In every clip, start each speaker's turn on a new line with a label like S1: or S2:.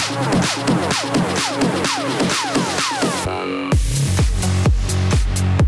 S1: Thank you.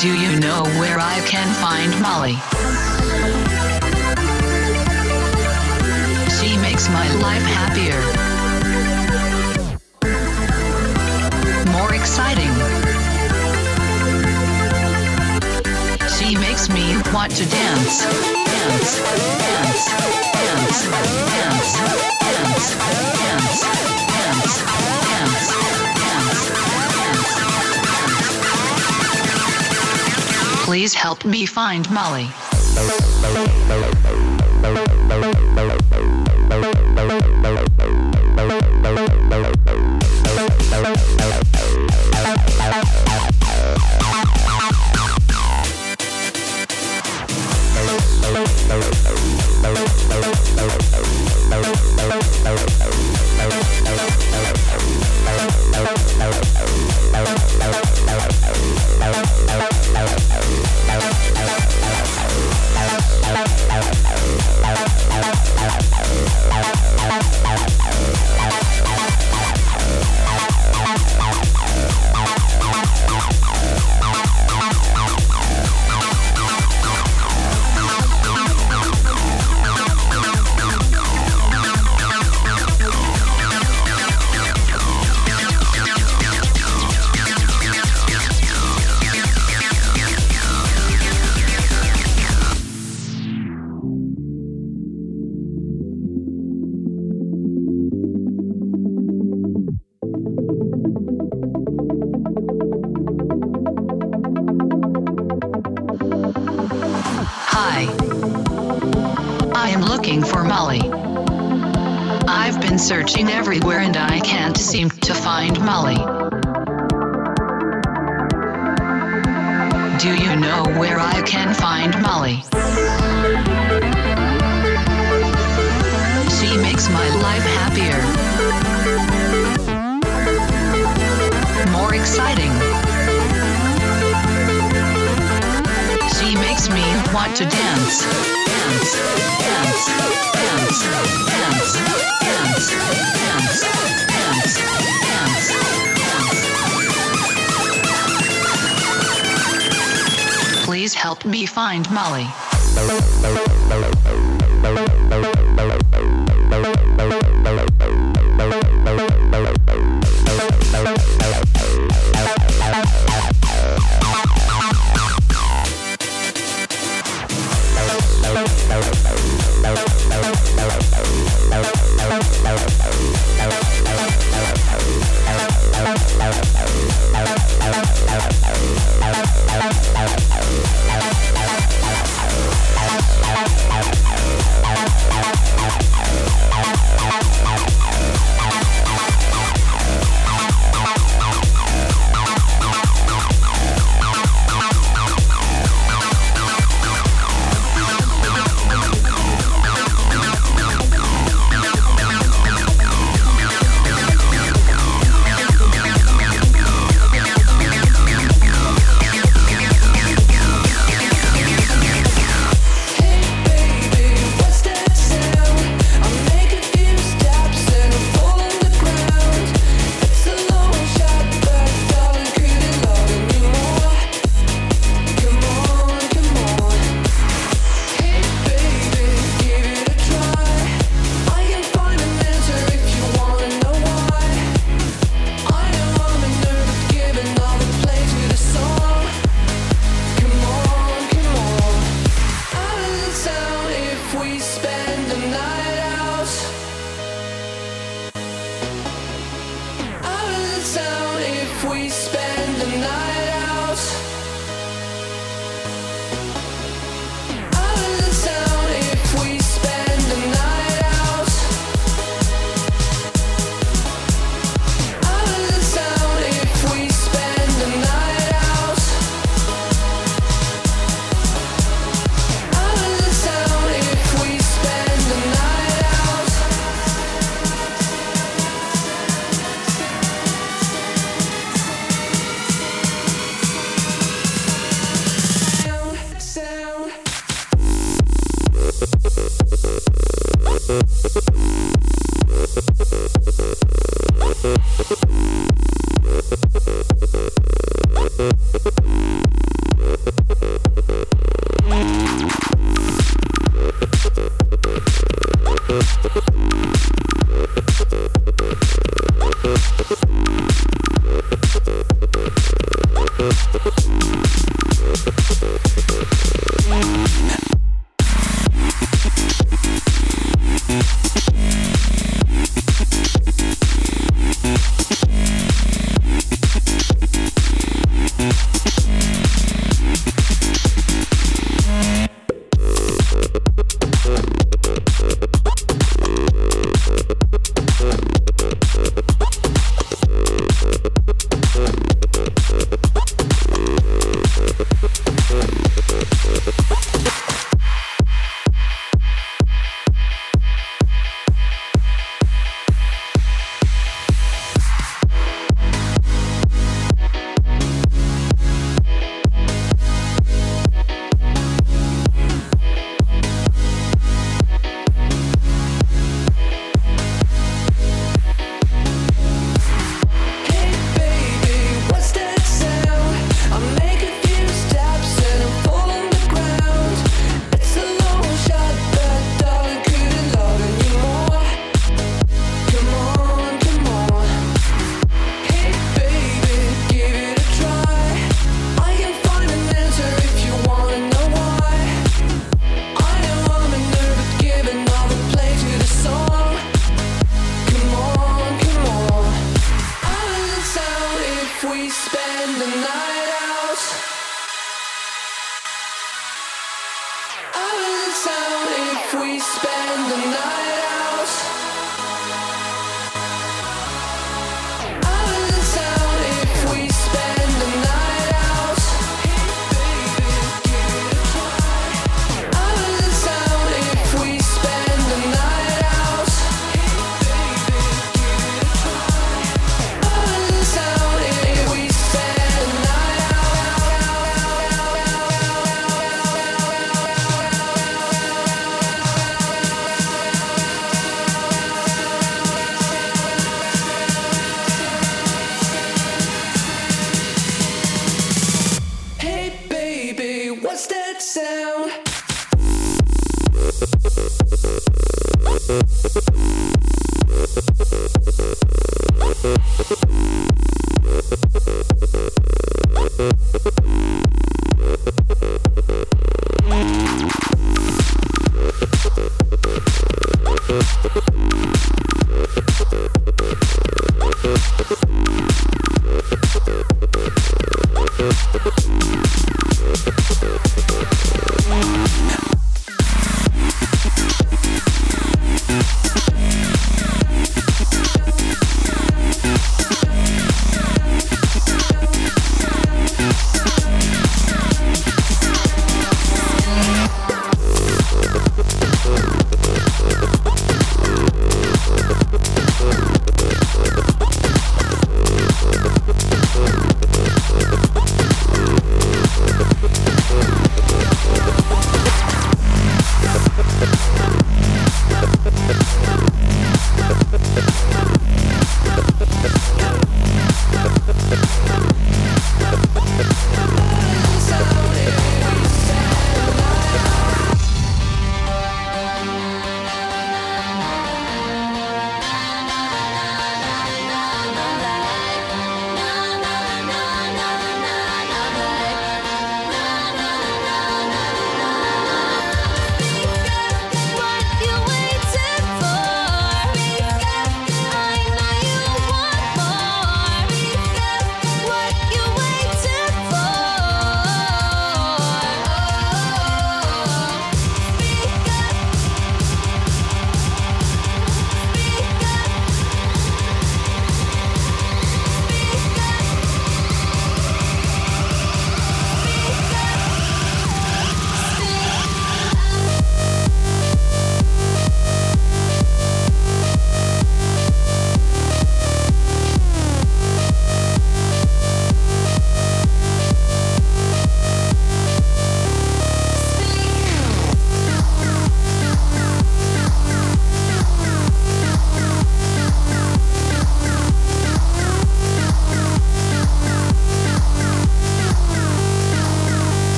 S2: Do you know where I can find Molly? She makes my life happier. More exciting. She makes me want to dance. Dance, dance, dance, dance, dance, dance, dance, dance, Please help me find Molly. Hi.